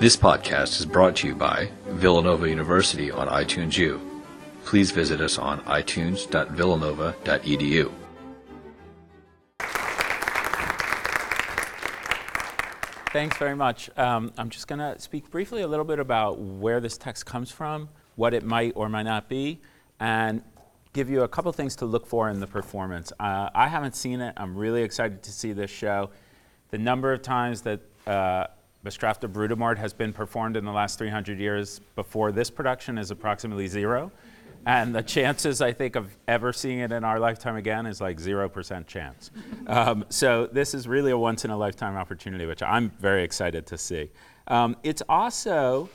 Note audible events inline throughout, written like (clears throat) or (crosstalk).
This podcast is brought to you by Villanova University on iTunes U. Please visit us on itunes.villanova.edu. Thanks very much. Um, I'm just going to speak briefly a little bit about where this text comes from, what it might or might not be, and give you a couple things to look for in the performance. Uh, I haven't seen it. I'm really excited to see this show. The number of times that uh, Bestrafte Brudermord has been performed in the last 300 years before this production is approximately zero. And the chances, I think, of ever seeing it in our lifetime again is like 0% chance. Um, so this is really a once in a lifetime opportunity, which I'm very excited to see. Um, it's also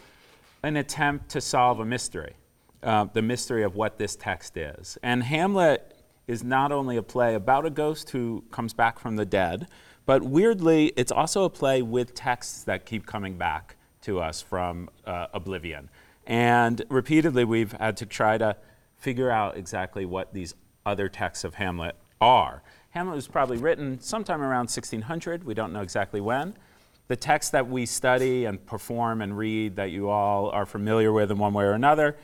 an attempt to solve a mystery, uh, the mystery of what this text is. And Hamlet is not only a play about a ghost who comes back from the dead, but weirdly, it's also a play with texts that keep coming back to us from uh, oblivion. And repeatedly, we've had to try to figure out exactly what these other texts of Hamlet are. Hamlet was probably written sometime around 1600. We don't know exactly when. The text that we study and perform and read that you all are familiar with in one way or another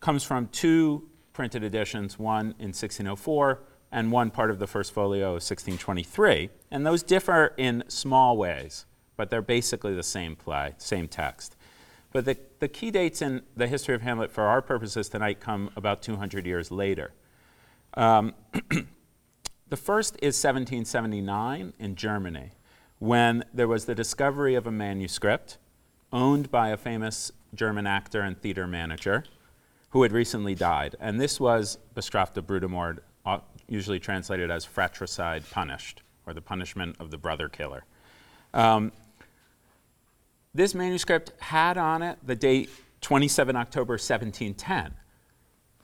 comes from two printed editions, one in 1604 and one part of the first folio of 1623. And those differ in small ways, but they're basically the same play, same text. But the, the key dates in the history of Hamlet for our purposes tonight come about 200 years later. Um, (clears throat) the first is 1779 in Germany, when there was the discovery of a manuscript owned by a famous German actor and theater manager who had recently died. And this was Bestrafte Brudermord uh, usually translated as fratricide punished, or the punishment of the brother killer. Um, this manuscript had on it the date 27 October 1710.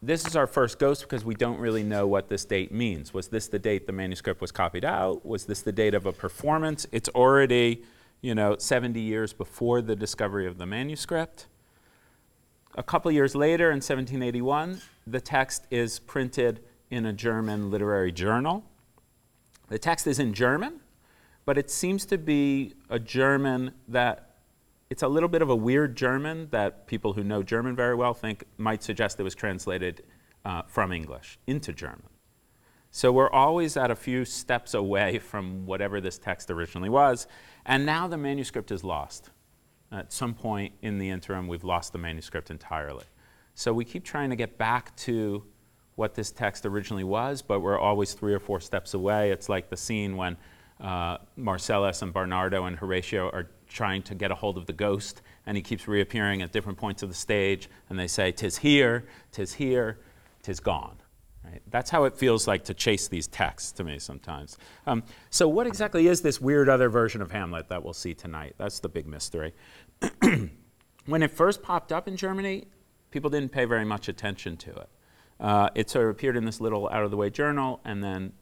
This is our first ghost because we don't really know what this date means. Was this the date the manuscript was copied out? Was this the date of a performance? It's already, you know, 70 years before the discovery of the manuscript. A couple years later, in 1781, the text is printed in a German literary journal. The text is in German, but it seems to be a German that it's a little bit of a weird German that people who know German very well think might suggest it was translated uh, from English into German. So we're always at a few steps away from whatever this text originally was, and now the manuscript is lost. At some point in the interim, we've lost the manuscript entirely. So we keep trying to get back to what this text originally was, but we're always three or four steps away. It's like the scene when uh, Marcellus and Barnardo and Horatio are trying to get a hold of the ghost, and he keeps reappearing at different points of the stage, and they say, Tis here, tis here, tis gone. Right? That's how it feels like to chase these texts to me sometimes. Um, so, what exactly is this weird other version of Hamlet that we'll see tonight? That's the big mystery. (clears throat) when it first popped up in Germany, people didn't pay very much attention to it. Uh, it sort of appeared in this little out of the way journal and then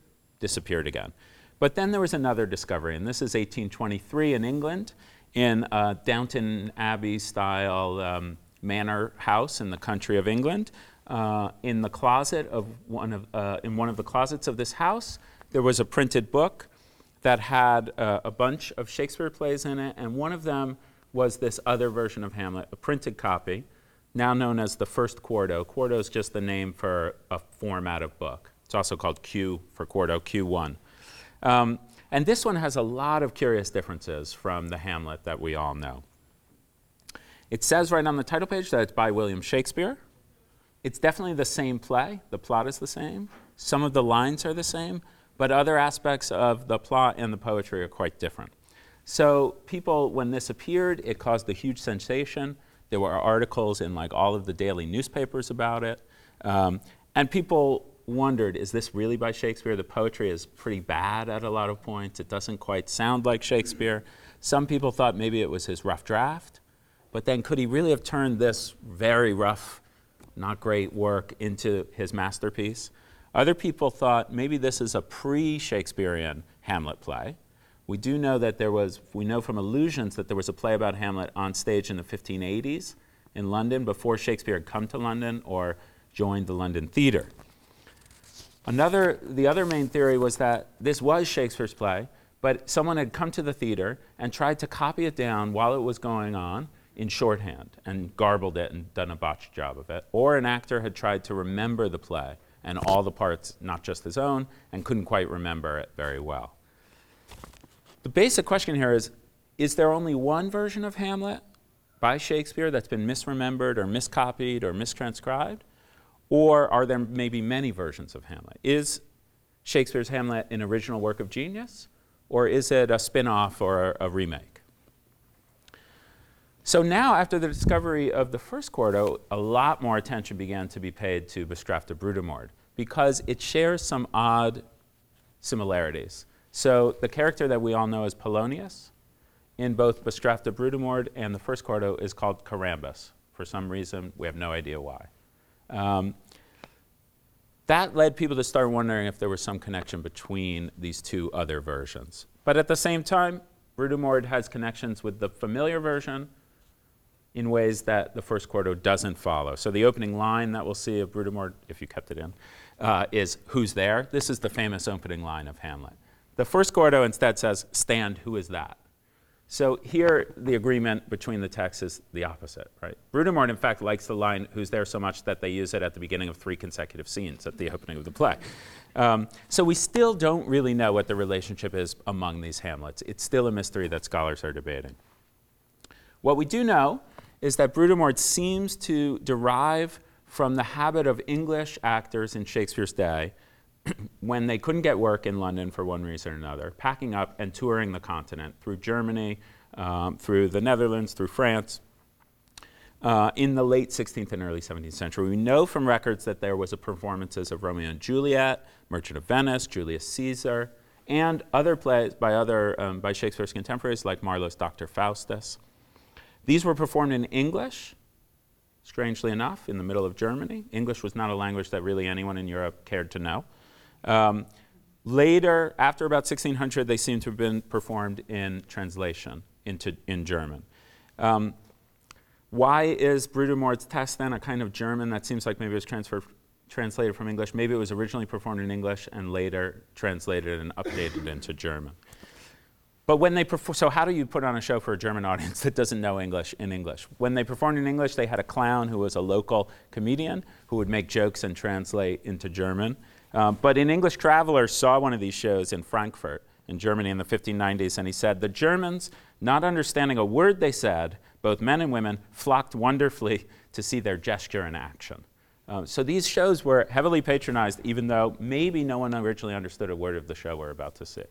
disappeared again. But then there was another discovery, and this is 1823 in England in a Downton Abbey style um, manor house in the country of England. Uh, in the closet of one of, uh, in one of the closets of this house, there was a printed book that had uh, a bunch of Shakespeare plays in it, and one of them was this other version of Hamlet, a printed copy now known as the first quarto. Quarto is just the name for a format of book. It's also called Q for quarto, Q1. Um, and this one has a lot of curious differences from the Hamlet that we all know. It says right on the title page that it's by William Shakespeare. It's definitely the same play, the plot is the same. Some of the lines are the same, but other aspects of the plot and the poetry are quite different. So, people, when this appeared, it caused a huge sensation. There were articles in like all of the daily newspapers about it. Um, and people wondered, is this really by Shakespeare? The poetry is pretty bad at a lot of points. It doesn't quite sound like Shakespeare. Some people thought maybe it was his rough draft. But then could he really have turned this very rough, not great work into his masterpiece? Other people thought maybe this is a pre Shakespearean Hamlet play. We do know that there was, we know from allusions that there was a play about Hamlet on stage in the 1580s in London before Shakespeare had come to London or joined the London Theatre. Another, the other main theory was that this was Shakespeare's play, but someone had come to the theater and tried to copy it down while it was going on in shorthand and garbled it and done a botched job of it, or an actor had tried to remember the play and all the parts, not just his own, and couldn't quite remember it very well. The basic question here is Is there only one version of Hamlet by Shakespeare that's been misremembered or miscopied or mistranscribed? Or are there maybe many versions of Hamlet? Is Shakespeare's Hamlet an original work of genius? Or is it a spin off or a, a remake? So now, after the discovery of the first quarto, a lot more attention began to be paid to Bestrafte Brudermord because it shares some odd similarities. So the character that we all know as Polonius in both Bestrafte Brudermord and the first quarto is called Corambus. For some reason, we have no idea why. Um, that led people to start wondering if there was some connection between these two other versions. But at the same time, Brudermord has connections with the familiar version in ways that the first quarto doesn't follow. So the opening line that we'll see of Brudermord, if you kept it in, uh, is "Who's there?" This is the famous opening line of Hamlet. The first quarto instead says, "Stand, who is that?" So here, the agreement between the texts is the opposite, right? Brudermord, in fact, likes the line "Who's there?" so much that they use it at the beginning of three consecutive scenes at the opening of the play. Um, so we still don't really know what the relationship is among these Hamlets. It's still a mystery that scholars are debating. What we do know is that Brudermord seems to derive from the habit of English actors in Shakespeare's day, (clears throat) when they couldn't get work in London for one reason or another, packing up and touring the continent through Germany, um, through the Netherlands, through France. Uh, in the late 16th and early 17th century. We know from records that there was a performances of Romeo and Juliet, Merchant of Venice, Julius Caesar, and other plays by other um, by Shakespeare's contemporaries like Marlowe's Dr. Faustus. These were performed in English, strangely enough, in the middle of Germany. English was not a language that really anyone in Europe cared to know. Um, later, after about 1600, they seem to have been performed in translation into in German. Um, why is Brudermord's test then a kind of German that seems like maybe it was transferred, translated from English? Maybe it was originally performed in English and later translated and updated (laughs) into German. But when they perform, so how do you put on a show for a German (laughs) audience that doesn't know English in English? When they performed in English, they had a clown who was a local comedian who would make jokes and translate into German. Um, but an English traveler saw one of these shows in Frankfurt in Germany in the 1590s, and he said, The Germans, not understanding a word they said, both men and women, flocked wonderfully to see their gesture in action. Um, so these shows were heavily patronized, even though maybe no one originally understood a word of the show we're about to see.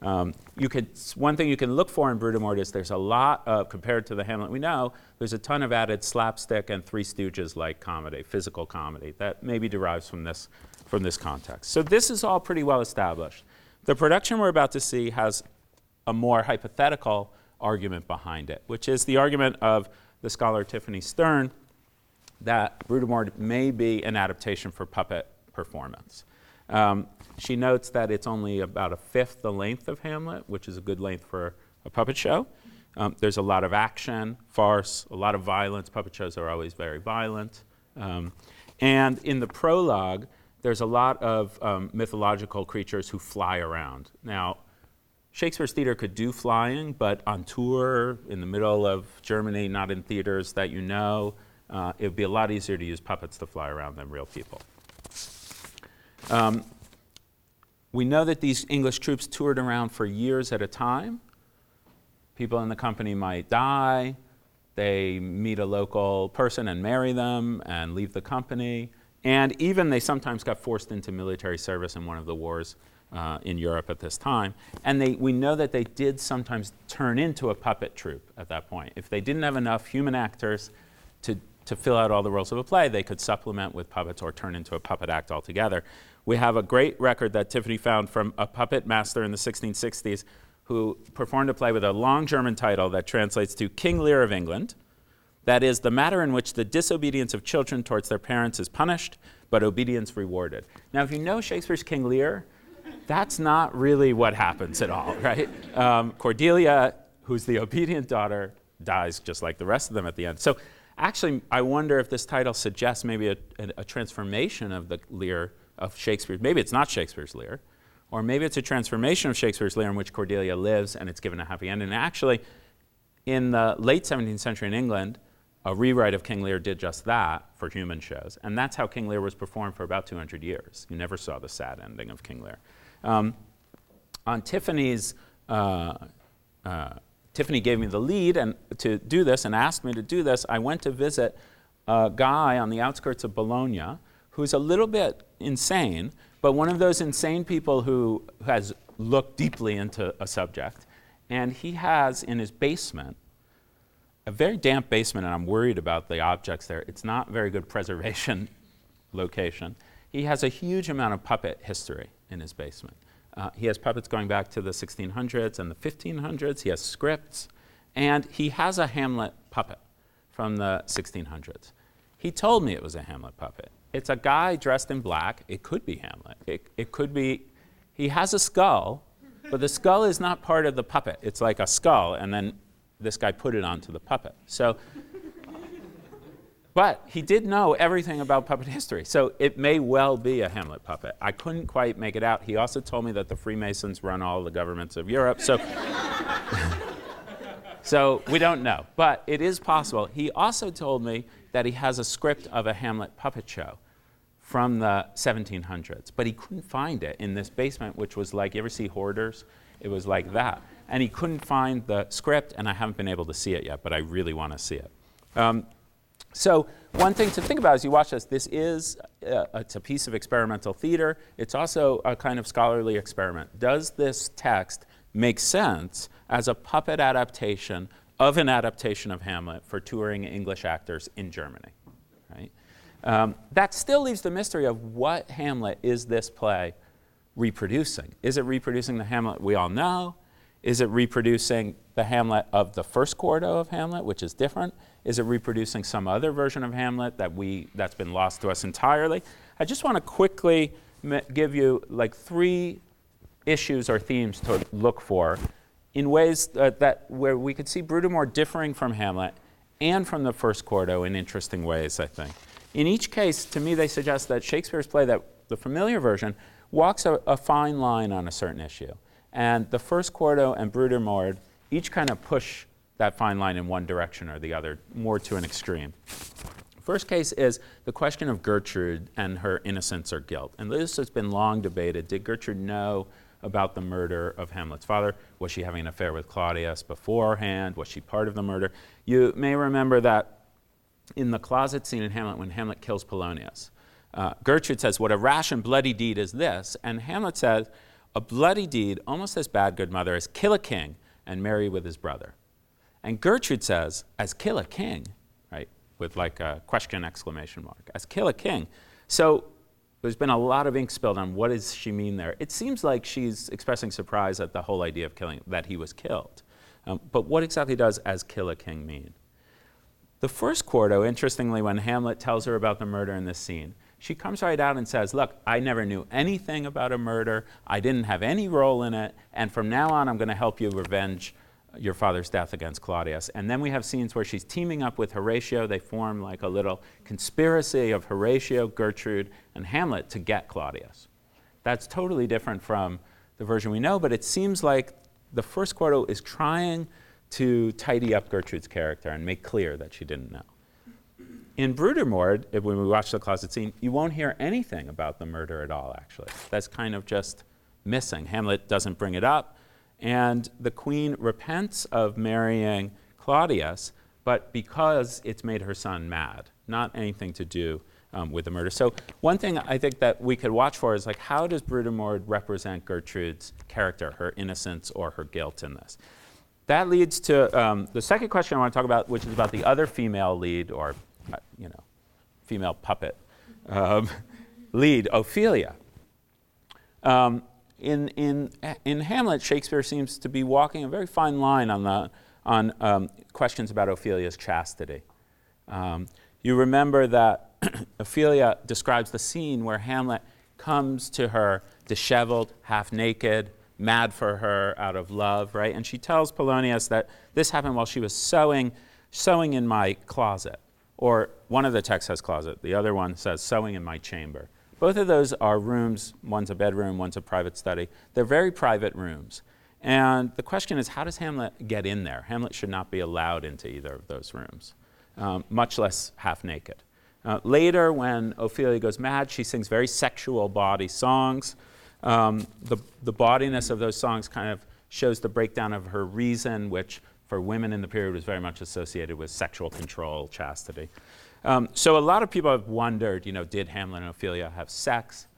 Um, you could, one thing you can look for in Brudermord is there's a lot of, compared to the Hamlet we know, there's a ton of added slapstick and Three Stooges like comedy, physical comedy, that maybe derives from this, from this context. So this is all pretty well established. The production we're about to see has a more hypothetical argument behind it, which is the argument of the scholar Tiffany Stern that Brudermord may be an adaptation for puppet performance. Um, she notes that it's only about a fifth the length of Hamlet, which is a good length for a puppet show. Um, there's a lot of action, farce, a lot of violence. Puppet shows are always very violent. Um, and in the prologue, there's a lot of um, mythological creatures who fly around. Now, Shakespeare's theater could do flying, but on tour in the middle of Germany, not in theaters that you know, uh, it would be a lot easier to use puppets to fly around than real people. Um, we know that these English troops toured around for years at a time. People in the company might die, they meet a local person and marry them and leave the company. And even they sometimes got forced into military service in one of the wars uh, in Europe at this time. And they, we know that they did sometimes turn into a puppet troupe at that point. If they didn't have enough human actors to, to fill out all the roles of a play, they could supplement with puppets or turn into a puppet act altogether. We have a great record that Tiffany found from a puppet master in the 1660s who performed a play with a long German title that translates to King Lear of England. That is, the matter in which the disobedience of children towards their parents is punished, but obedience rewarded. Now, if you know Shakespeare's King Lear, that's not really what happens at all, (laughs) right? Um, Cordelia, who's the obedient daughter, dies just like the rest of them at the end. So, actually, I wonder if this title suggests maybe a, a, a transformation of the Lear of Shakespeare. Maybe it's not Shakespeare's Lear, or maybe it's a transformation of Shakespeare's Lear in which Cordelia lives and it's given a happy ending. And actually, in the late 17th century in England, a rewrite of King Lear did just that for human shows. And that's how King Lear was performed for about 200 years. You never saw the sad ending of King Lear. Um, on Tiffany's, uh, uh, Tiffany gave me the lead and to do this and asked me to do this. I went to visit a guy on the outskirts of Bologna who's a little bit insane, but one of those insane people who has looked deeply into a subject. And he has in his basement a very damp basement, and I'm worried about the objects there. It's not very good preservation (laughs) location. He has a huge amount of puppet history in his basement. Uh, he has puppets going back to the 1600s and the 1500s. He has scripts, and he has a Hamlet puppet from the 1600s. He told me it was a Hamlet puppet. It's a guy dressed in black. It could be Hamlet. It, it could be, he has a skull, but the skull is not part of the puppet. It's like a skull, and then this guy put it onto the puppet. So, (laughs) but he did know everything about puppet history, so it may well be a Hamlet puppet. I couldn't quite make it out. He also told me that the Freemasons run all the governments of Europe, so. (laughs) so we don't know, but it is possible. He also told me that he has a script of a Hamlet puppet show from the 1700s, but he couldn't find it in this basement, which was like, you ever see Hoarders? It was like that and he couldn't find the script, and I haven't been able to see it yet, but I really want to see it. Um, so one thing to think about as you watch this, this is uh, it's a piece of experimental theater. It's also a kind of scholarly experiment. Does this text make sense as a puppet adaptation of an adaptation of Hamlet for touring English actors in Germany? Right? Um, that still leaves the mystery of what Hamlet is this play reproducing? Is it reproducing the Hamlet we all know? Is it reproducing the Hamlet of the first quarto of Hamlet, which is different? Is it reproducing some other version of Hamlet that we, that's been lost to us entirely? I just want to quickly give you like three issues or themes to look for in ways that where we could see Brudermord differing from Hamlet and from the first quarto in interesting ways, I think. In each case, to me, they suggest that Shakespeare's play, that the familiar version, walks a, a fine line on a certain issue. And the first quarto and Brudermord each kind of push that fine line in one direction or the other, more to an extreme. First case is the question of Gertrude and her innocence or guilt. And this has been long debated. Did Gertrude know about the murder of Hamlet's father? Was she having an affair with Claudius beforehand? Was she part of the murder? You may remember that in the closet scene in Hamlet when Hamlet kills Polonius, uh, Gertrude says, What a rash and bloody deed is this? And Hamlet says, a bloody deed almost as bad, good mother, as kill a king and marry with his brother. And Gertrude says, as kill a king, right, with like a question exclamation mark, as kill a king. So there's been a lot of ink spilled on what does she mean there. It seems like she's expressing surprise at the whole idea of killing, that he was killed. Um, but what exactly does as kill a king mean? The first quarto, interestingly, when Hamlet tells her about the murder in this scene, she comes right out and says, Look, I never knew anything about a murder. I didn't have any role in it. And from now on, I'm going to help you revenge your father's death against Claudius. And then we have scenes where she's teaming up with Horatio. They form like a little conspiracy of Horatio, Gertrude, and Hamlet to get Claudius. That's totally different from the version we know, but it seems like the first quarto is trying to tidy up Gertrude's character and make clear that she didn't know. In Brudermord, when we watch the closet scene, you won't hear anything about the murder at all, actually. That's kind of just missing. Hamlet doesn't bring it up, and the queen repents of marrying Claudius, but because it's made her son mad, not anything to do um, with the murder. So one thing I think that we could watch for is like, how does Brudermord represent Gertrude's character, her innocence or her guilt in this? That leads to um, the second question I want to talk about, which is about the other female lead or you know, female puppet um, (laughs) lead, Ophelia. Um, in, in, in Hamlet, Shakespeare seems to be walking a very fine line on, the, on um, questions about Ophelia's chastity. Um, you remember that (clears throat) Ophelia describes the scene where Hamlet comes to her disheveled, half naked, mad for her out of love, right? And she tells Polonius that this happened while she was sewing, sewing in my closet. Or one of the texts says closet, the other one says sewing in my chamber. Both of those are rooms, one's a bedroom, one's a private study. They're very private rooms. And the question is, how does Hamlet get in there? Hamlet should not be allowed into either of those rooms, um, much less half naked. Uh, later, when Ophelia goes mad, she sings very sexual body songs. Um, the, the bawdiness of those songs kind of shows the breakdown of her reason, which for women in the period was very much associated with sexual control, chastity. Um, so a lot of people have wondered, you know, did Hamlet and Ophelia have sex?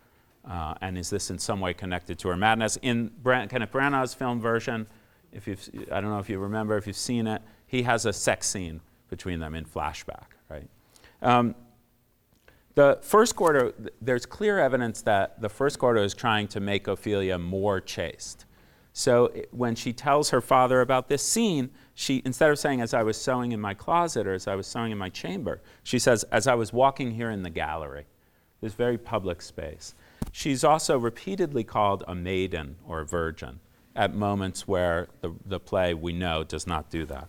Uh, and is this in some way connected to her madness? In Bran- Kenneth Branagh's film version, if you've, I don't know if you remember, if you've seen it, he has a sex scene between them in flashback, right? Um, the first quarto, there's clear evidence that the first quarter is trying to make Ophelia more chaste. So when she tells her father about this scene, she instead of saying as I was sewing in my closet or as I was sewing in my chamber, she says as I was walking here in the gallery, this very public space. She's also repeatedly called a maiden or a virgin at moments where the, the play we know does not do that.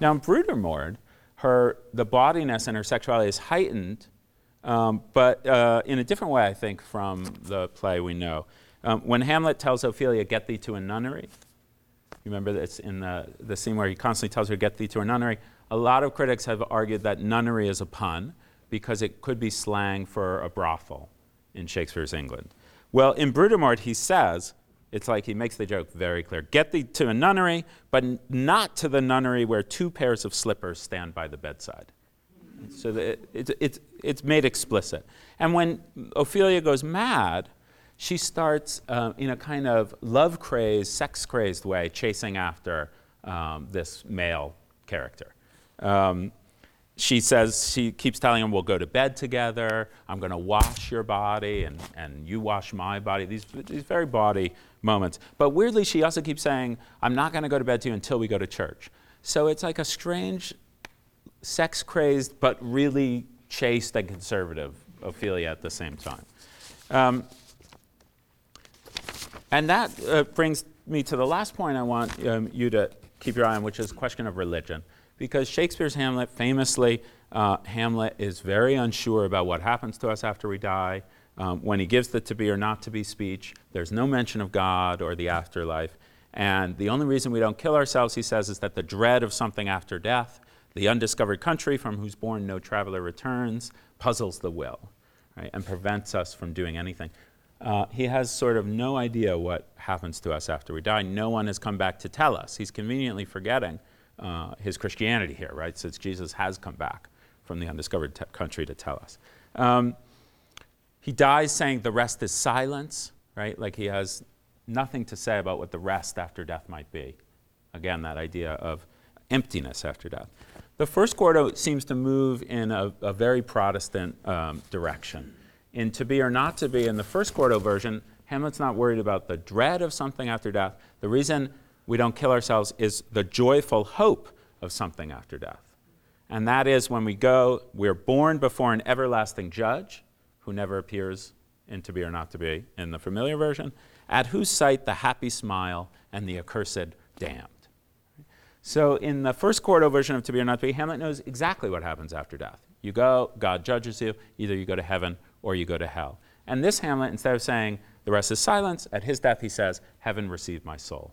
Now in Brudermord, her the bawdiness and her sexuality is heightened um, but uh, in a different way, I think, from the play we know. Um, when Hamlet tells Ophelia, Get thee to a nunnery, remember that's in the, the scene where he constantly tells her, Get thee to a nunnery. A lot of critics have argued that nunnery is a pun because it could be slang for a brothel in Shakespeare's England. Well, in Brudermord, he says, it's like he makes the joke very clear get thee to a nunnery, but n- not to the nunnery where two pairs of slippers stand by the bedside. So it, it, it's, it's made explicit. And when Ophelia goes mad, she starts uh, in a kind of love crazed, sex crazed way, chasing after um, this male character. Um, she says, she keeps telling him, we'll go to bed together, I'm going to wash your body, and, and you wash my body. These, these very body moments. But weirdly, she also keeps saying, I'm not going to go to bed to you until we go to church. So it's like a strange sex crazed but really chaste and conservative Ophelia at the same time. Um, and that uh, brings me to the last point I want um, you to keep your eye on, which is the question of religion. Because Shakespeare's Hamlet, famously, uh, Hamlet is very unsure about what happens to us after we die. Um, when he gives the to be or not to be speech, there's no mention of God or the afterlife. And the only reason we don't kill ourselves, he says, is that the dread of something after death the undiscovered country from whose bourne no traveler returns puzzles the will right, and prevents us from doing anything. Uh, he has sort of no idea what happens to us after we die. No one has come back to tell us. He's conveniently forgetting uh, his Christianity here, right? Since Jesus has come back from the undiscovered te- country to tell us. Um, he dies saying the rest is silence, right? Like he has nothing to say about what the rest after death might be. Again, that idea of emptiness after death. The first quarto seems to move in a, a very Protestant um, direction. In To Be or Not to Be, in the first quarto version, Hamlet's not worried about the dread of something after death. The reason we don't kill ourselves is the joyful hope of something after death. And that is when we go, we're born before an everlasting judge who never appears in To Be or Not to Be in the familiar version, at whose sight the happy smile and the accursed damned. So in the first quarto version of To Be or Not to Be, Hamlet knows exactly what happens after death. You go, God judges you, either you go to heaven or you go to hell. And this Hamlet, instead of saying, the rest is silence, at his death he says, Heaven received my soul.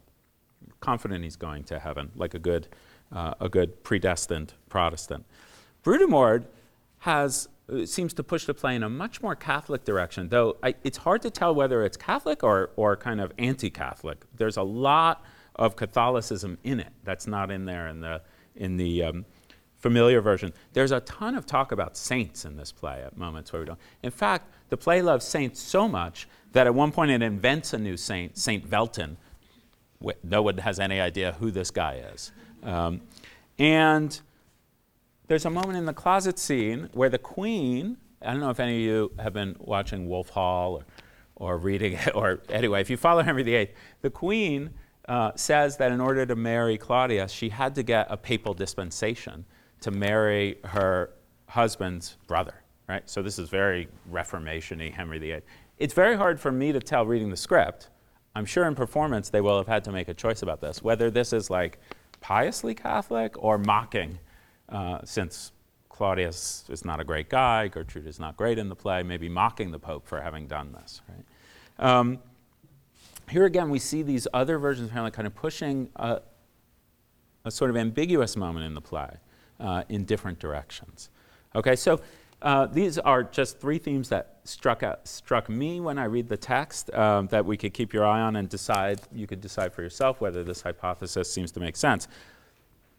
Confident he's going to heaven, like a good, uh, a good predestined Protestant. Brudermord has, uh, seems to push the play in a much more Catholic direction, though I, it's hard to tell whether it's Catholic or, or kind of anti Catholic. There's a lot of Catholicism in it. That's not in there in the, in the um, familiar version. There's a ton of talk about saints in this play at moments where we don't. In fact, the play loves saints so much that at one point it invents a new saint, Saint Velton. No one has any idea who this guy is. Um, and there's a moment in the closet scene where the queen, I don't know if any of you have been watching Wolf Hall or, or reading it, or anyway, if you follow Henry VIII, the queen uh, says that in order to marry Claudius, she had to get a papal dispensation to marry her husband's brother, right? So this is very Reformation-y Henry VIII. It's very hard for me to tell reading the script. I'm sure in performance they will have had to make a choice about this, whether this is like piously Catholic or mocking, uh, since Claudius is not a great guy, Gertrude is not great in the play, maybe mocking the Pope for having done this, right? Um, here again, we see these other versions of Hamlet kind of pushing a, a sort of ambiguous moment in the play uh, in different directions. Okay, so uh, these are just three themes that struck out, struck me when I read the text um, that we could keep your eye on and decide. You could decide for yourself whether this hypothesis seems to make sense.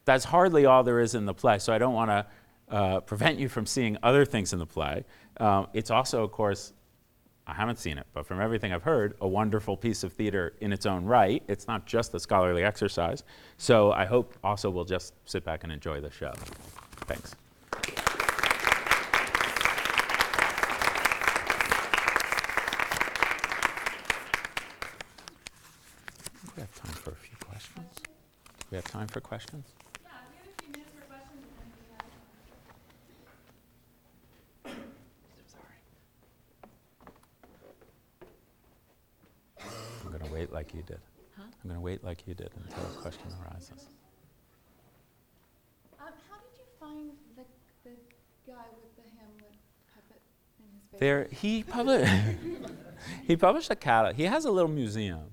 That's hardly all there is in the play, so I don't want to uh, prevent you from seeing other things in the play. Um, it's also, of course, I haven't seen it, but from everything I've heard, a wonderful piece of theater in its own right. It's not just a scholarly exercise. So I hope also we'll just sit back and enjoy the show. Thanks. We have time for a few questions. We have time for questions? Yeah, we have a few minutes for questions and then we have. I'm going to wait like you did. I'm going to wait like you did until a question arises. Um, how did you find the, the guy with the Hamlet puppet in his basement? There, he published. (laughs) he published a catalog. He has a little museum.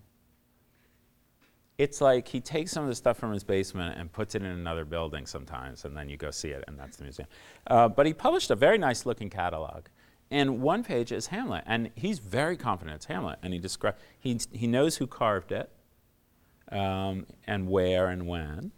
It's like he takes some of the stuff from his basement and puts it in another building sometimes, and then you go see it, and that's the museum. Uh, but he published a very nice looking catalog. And one page is Hamlet, and he's very confident it's Hamlet, and he describes he, he knows who carved it, um, and where and when.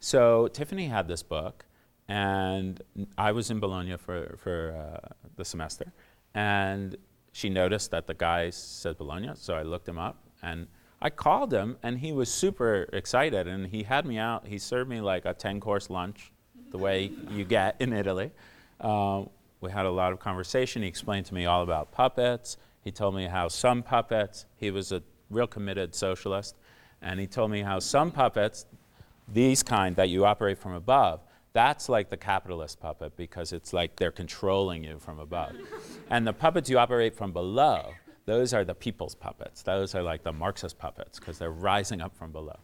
So Tiffany had this book, and I was in Bologna for, for uh, the semester, and she noticed that the guy said Bologna, so I looked him up, and I called him, and he was super excited, and he had me out. He served me like a 10-course lunch, the way you get in Italy. Uh, we had a lot of conversation. He explained to me all about puppets. He told me how some puppets, he was a real committed socialist, and he told me how some puppets, these kind that you operate from above, that's like the capitalist puppet because it's like they're controlling you from above. and the puppets you operate from below, those are the people's puppets. Those are like the Marxist puppets because they're rising up from below.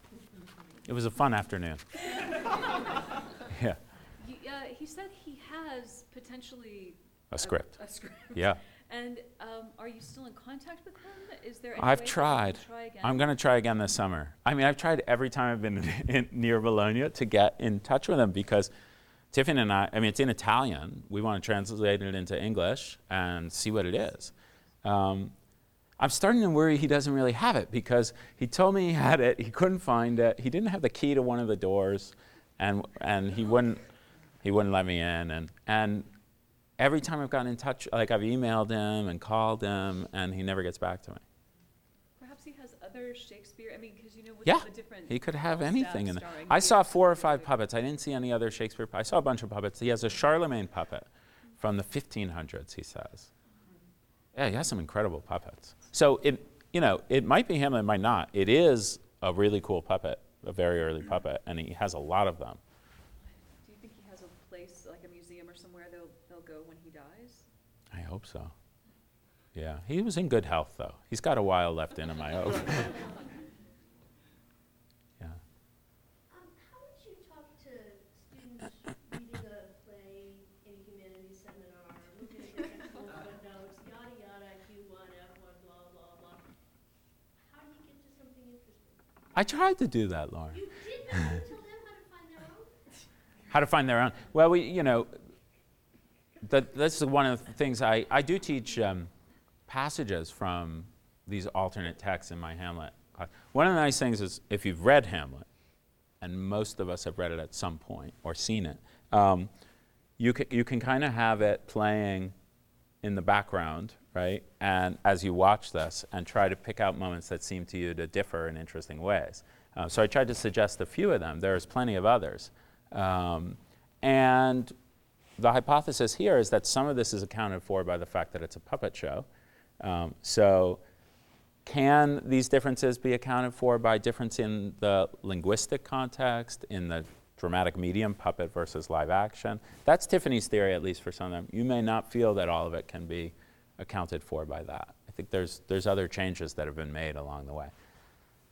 It was a fun afternoon. (laughs) yeah, You, uh, he said potentially a script. A, script. Yeah. (laughs) And um, are you still in contact with him? Is there? I've tried. can Try again? I'm going to try again this summer. I mean, I've tried every time I've been (laughs) in, near Bologna to get in touch with him because Tiffany and I, I mean, it's in Italian. We want to translate it into English and see what it is. Um, I'm starting to worry he doesn't really have it because he told me he had it, he couldn't find it, he didn't have the key to one of the doors, and, and he, wouldn't, he wouldn't let me in. And, and every time I've gotten in touch, like I've emailed him and called him, and he never gets back to me. Perhaps he has other Shakespeare. I mean, because you know, with Yeah, the different. he could have anything in there. I saw four or five puppets. I didn't see any other Shakespeare. pu- I saw a bunch of puppets. He has a Charlemagne puppet from the 1500s. He says. Yeah, he has some incredible puppets. So it, you know, it might be him. It might not. It is a really cool puppet, a very early puppet, and he has a lot of them. Do you think he has a place, like a museum or somewhere, they'll they'll go when he dies? I hope so. Yeah, he was in good health though. He's got a while left in him. I hope. (laughs) yeah. Um, how would you talk to students reading a play in a humanities seminar, looking at the footnotes, yada yada, Q one, F one, blah blah blah? How do you get to something interesting? I tried to do that, Lauren. You did that, you told them how to find their own? how to find their own. Well, we, you know, that, this is one of the things I, I do teach um, passages from these alternate texts in my Hamlet class. One of the nice things is if you've read Hamlet, and most of us have read it at some point or seen it, um, you can, you can kind of have it playing in the background, right? And as you watch this and try to pick out moments that seem to you to differ in interesting ways. Uh, so I tried to suggest a few of them. There's plenty of others. Um, and the hypothesis here is that some of this is accounted for by the fact that it's a puppet show. Um, so can these differences be accounted for by difference in the linguistic context, in the dramatic medium, puppet versus live action? That's Tiffany's theory, at least for some of them. You may not feel that all of it can be accounted for by that. I think there's, there's other changes that have been made along the way.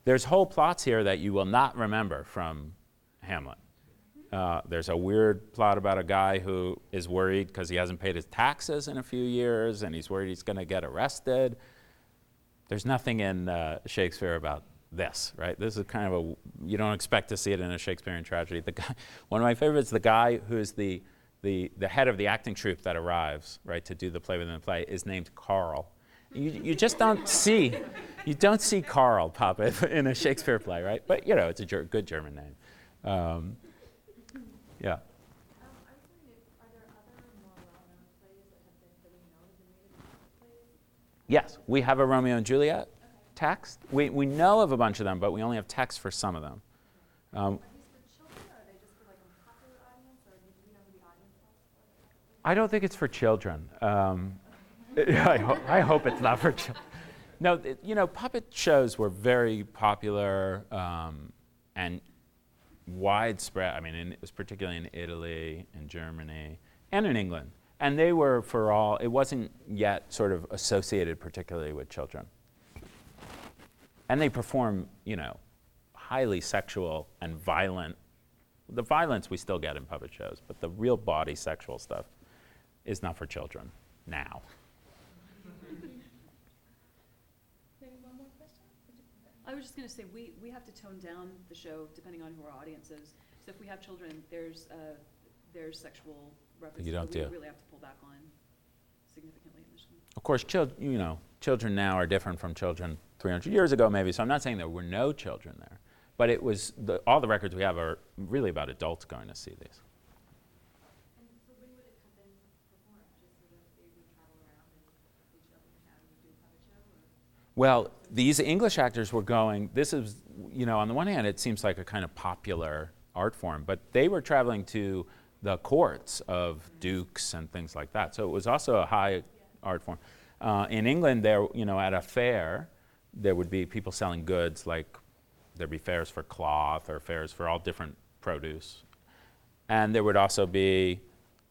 There's whole plots here that you will not remember from Hamlet. Uh, there's a weird plot about a guy who is worried because he hasn't paid his taxes in a few years and he's worried he's going to get arrested. there's nothing in uh, Shakespeare about this, right? This is kind of a you don't expect to see it in a Shakespearean tragedy. The guy, (laughs) one of my favorites, the guy who's the the the head of the acting troupe that arrives, right, to do the play within the play, is named Carl. You, you just don't see you don't see Carl pop up (laughs) in a Shakespeare play, right? But you know, it's a ger- good German name. Um I was wondering if, are there other more well-known plays that have been, that we know have been made into plays? Yes, we have a Romeo and Juliet text. We, we know of a bunch of them, but we only have text for some of them. Um, Are these for children, or are they just for like a popular audience, or do we know who the audience was? I don't think it's for children. Um, (laughs) I, ho- I hope it's not for children. No, th- you know, puppet shows were very popular um, and widespread. I mean, in, it was particularly in Italy and Germany and in England. And they were for all, it wasn't yet sort of associated particularly with children. And they perform, you know, highly sexual and violent. The violence we still get in puppet shows, but the real body sexual stuff is not for children now. I was just gonna say, we, we have to tone down the show depending on who our audience is. So if we have children, there's, uh, there's sexual references. You don't that we do. really have to pull back on significantly in this. Of course, chil- you know, children now are different from children 300 years ago, maybe. So I'm not saying there were no children there, but it was the, all the records we have are really about adults going to see these. And so when would it have been performed, just so that they would travel around and each other town and do a show, or? Well, these English actors were going. This is, you know, on the one hand, it seems like a kind of popular art form, but they were traveling to the courts of dukes and things like that. So it was also a high art form. Uh, in England, there, you know, at a fair, there would be people selling goods like there'd be fairs for cloth or fairs for all different produce. And there would also be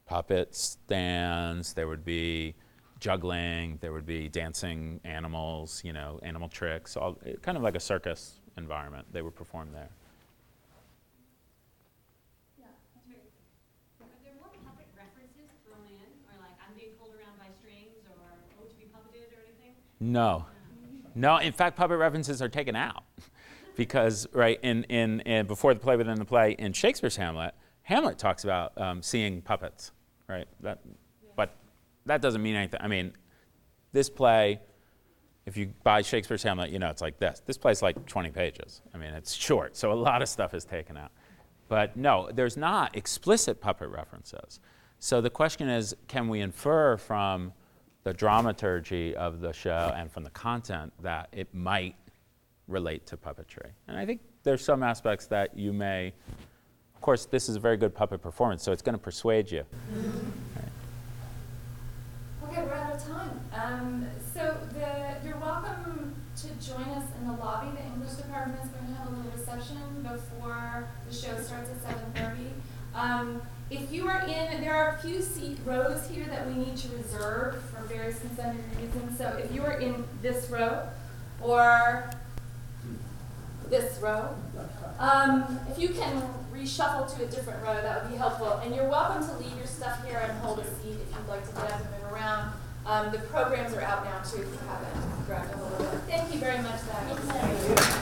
puppet stands, there would be juggling, there would be dancing animals, you know, animal tricks, all, kind of like a circus environment. They would perform there. Yeah, that's great. Are there more puppet references thrown in, or like I'm being pulled around by strings, or oh to be puppeted or anything? No. No, in fact, puppet references are taken out. (laughs) because, right, in, in, in, before the play within the play, in Shakespeare's Hamlet, Hamlet talks about um, seeing puppets, right? That, But that doesn't mean anything. I mean, this play, if you buy Shakespeare's Hamlet, you know it's like this. This play's like 20 pages. I mean, it's short, so a lot of stuff is taken out. But no, there's not explicit puppet references. So the question is can we infer from the dramaturgy of the show and from the content that it might relate to puppetry? And I think there's some aspects that you may. Of course, this is a very good puppet performance, so it's going to persuade you. Okay, we're out of time. Um, so the, you're welcome to join us in the lobby. The English department is going to have a little reception before the show starts at seven thirty. Um, if you are in, there are a few seat rows here that we need to reserve for various and sundry reasons. So if you are in this row or this row, um, if you can reshuffle to a different row, that would be helpful. And you're welcome to leave your stuff here and hold a seat if you'd like to get up and move around. Um, the programs are out now too if you haven't grabbed a hold of. Thank you very much, Zach.